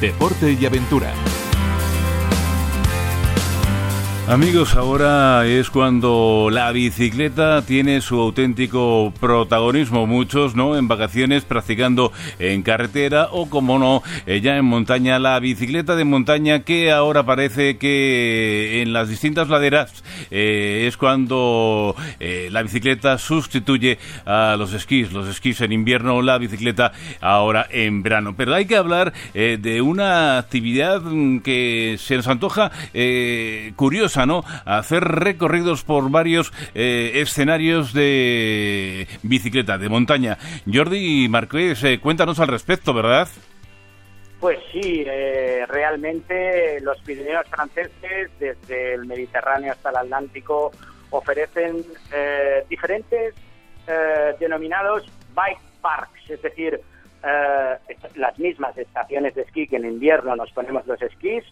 deporte y aventura. Amigos, ahora es cuando la bicicleta tiene su auténtico protagonismo. Muchos, ¿no? En vacaciones practicando en carretera o, como no, eh, ya en montaña. La bicicleta de montaña que ahora parece que en las distintas laderas eh, es cuando eh, la bicicleta sustituye a los esquís. Los esquís en invierno, la bicicleta ahora en verano. Pero hay que hablar de una actividad que se nos antoja curiosa Hacer recorridos por varios eh, escenarios de bicicleta, de montaña. Jordi Marqués, eh, cuéntanos al respecto, ¿verdad? Pues sí, eh, realmente los Pirineos franceses, desde el Mediterráneo hasta el Atlántico, ofrecen diferentes denominados bike parks, es decir, las mismas estaciones de esquí que en invierno nos ponemos los esquís,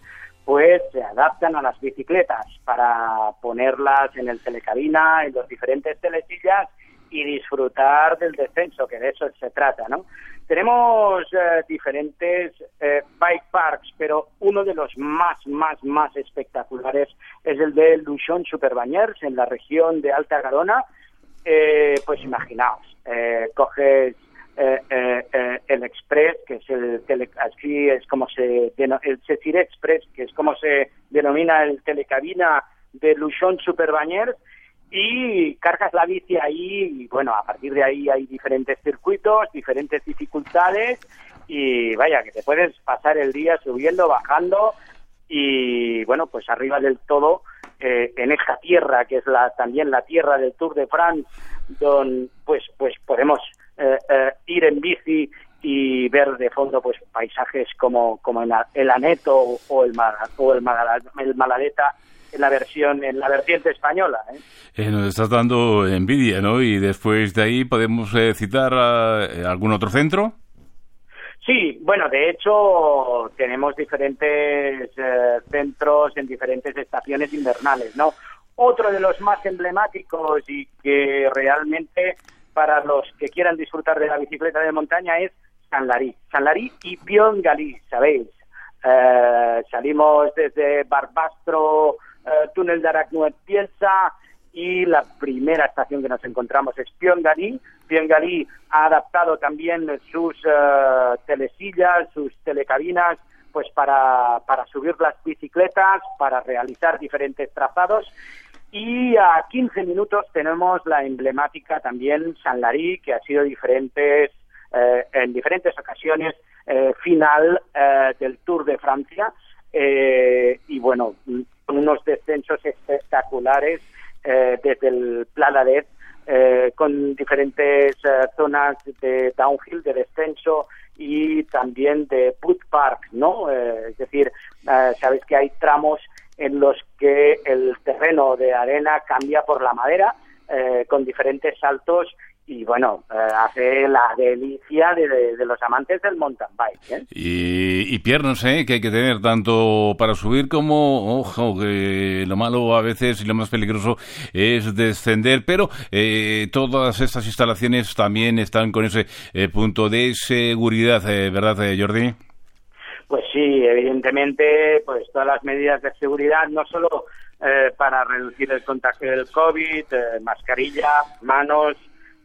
pues se adaptan a las bicicletas para ponerlas en el telecabina, en los diferentes telesillas y disfrutar del descenso, que de eso se trata, ¿no? Tenemos eh, diferentes eh, bike parks, pero uno de los más, más, más espectaculares es el de Luchon Superbañers, en la región de Alta Garona. Eh, pues imaginaos, coges eh, eh, eh, el Express, que es el tele, así es como se el Cecir Express, que es como se denomina el telecabina de Luchon Superbañers, y cargas la bici ahí y bueno, a partir de ahí hay diferentes circuitos, diferentes dificultades y vaya, que te puedes pasar el día subiendo, bajando y bueno, pues arriba del todo en esta tierra que es la también la tierra del Tour de France, donde pues pues podemos eh, eh, ir en bici y ver de fondo pues paisajes como, como el Aneto o el, o el, el Maladeta en la versión en la vertiente española ¿eh? nos estás dando envidia no y después de ahí podemos citar algún otro centro Sí, bueno, de hecho tenemos diferentes centros en diferentes estaciones invernales, ¿no? Otro de los más emblemáticos y que realmente para los que quieran disfrutar de la bicicleta de montaña es San Larí. San Larí y Piongalí, ¿sabéis? Eh, salimos desde Barbastro, eh, túnel de Aracnuet Piensa y la primera estación que nos encontramos es Piongalí. Piongalí ha adaptado también sus eh, telesillas, sus telecabinas, pues para, para subir las bicicletas, para realizar diferentes trazados y a 15 minutos tenemos la emblemática también San Larí, que ha sido diferentes, eh, en diferentes ocasiones eh, final eh, del Tour de Francia. y bueno, unos descensos espectaculares desde el Planadet, con diferentes zonas de downhill, de descenso y también de put park, ¿no? es decir, sabes que hay tramos en los que el terreno de arena cambia por la madera eh, con diferentes saltos y bueno, eh, hace la delicia de, los amantes del mountain bike. ¿eh? Y, piernas, ¿eh? que hay que tener tanto para subir como, ojo, que lo malo a veces y lo más peligroso es descender, pero todas estas instalaciones también están con ese punto de seguridad, ¿verdad, Jordi? Pues sí, evidentemente, pues todas las medidas de seguridad, no solo eh, para reducir el contagio del COVID, eh, mascarilla, manos,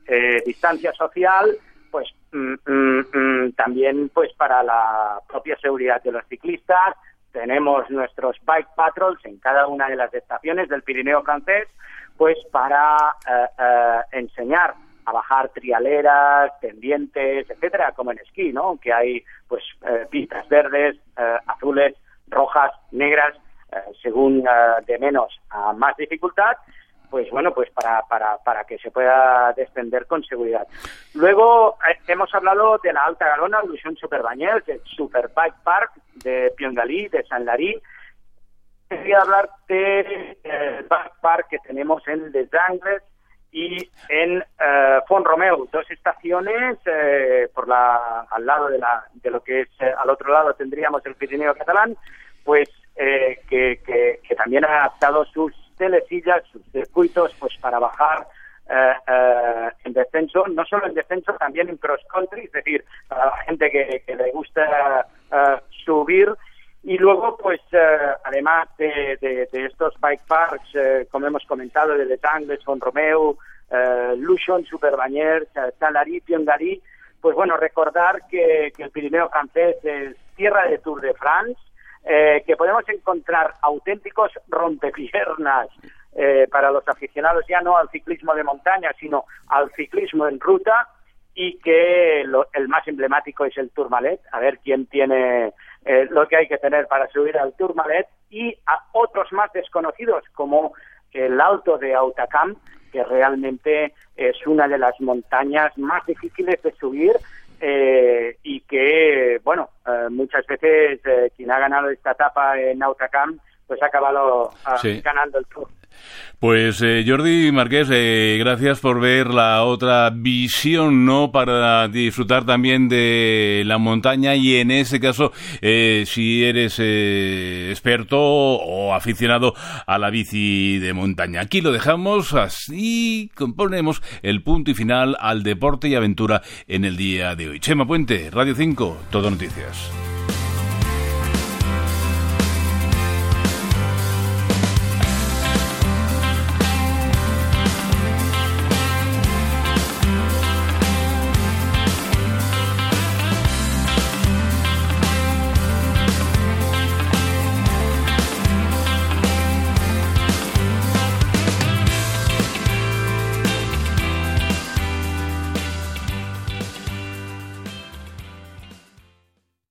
eh, distancia social, pues mm, mm, mm, también pues para la propia seguridad de los ciclistas. Tenemos nuestros bike patrols en cada una de las estaciones del Pirineo francés, pues para enseñar a bajar trialeras, pendientes, etcétera, como en esquí, ¿no? Que hay pues eh, pistas verdes, eh, azules, rojas, negras, eh, según de menos a más dificultad, pues bueno, pues para, para, para que se pueda descender con seguridad. Luego hemos hablado de la Alta Galona, Ilusión Superbañez, del Super Bike Park de Piongalí, de San Larí. Quería hablar del Bike Park que tenemos en Les Angles, y en eh, Font Romeu, dos estaciones eh, por la, al lado de, la, de lo que es eh, al otro lado tendríamos el Pirineo catalán, pues eh, que, que, también ha adaptado sus telesillas, sus circuitos, pues para bajar en descenso, no solo en descenso, también en cross country, es decir, para la gente que, que le gusta subir y luego, pues, además de, estos bike parks, como hemos comentado, de Les Angles, Von Romeu, Luchon, Superbagners, Salary, Piondarí, pues bueno, recordar que, el Pirineo francés es tierra de Tour de France, eh, que podemos encontrar auténticos rompepiernas eh, para los aficionados ya no al ciclismo de montaña, sino al ciclismo en ruta y que el más emblemático es el Tourmalet, a ver quién tiene eh, lo que hay que tener para subir al Tourmalet y a otros más desconocidos como el Alto de Autacam, que realmente es una de las montañas más difíciles de subir eh, y que, bueno, eh, muchas veces eh, quien ha ganado esta etapa en Autacam pues ha acabado ah, ganando el Tour. Pues eh, Jordi Marqués, eh, gracias por ver la otra visión, ¿no? Para disfrutar también de la montaña y en ese caso, eh, si eres experto o aficionado a la bici de montaña. Aquí lo dejamos, así componemos el punto y final al deporte y aventura en el día de hoy. Chema Puente, Radio 5, Todo Noticias.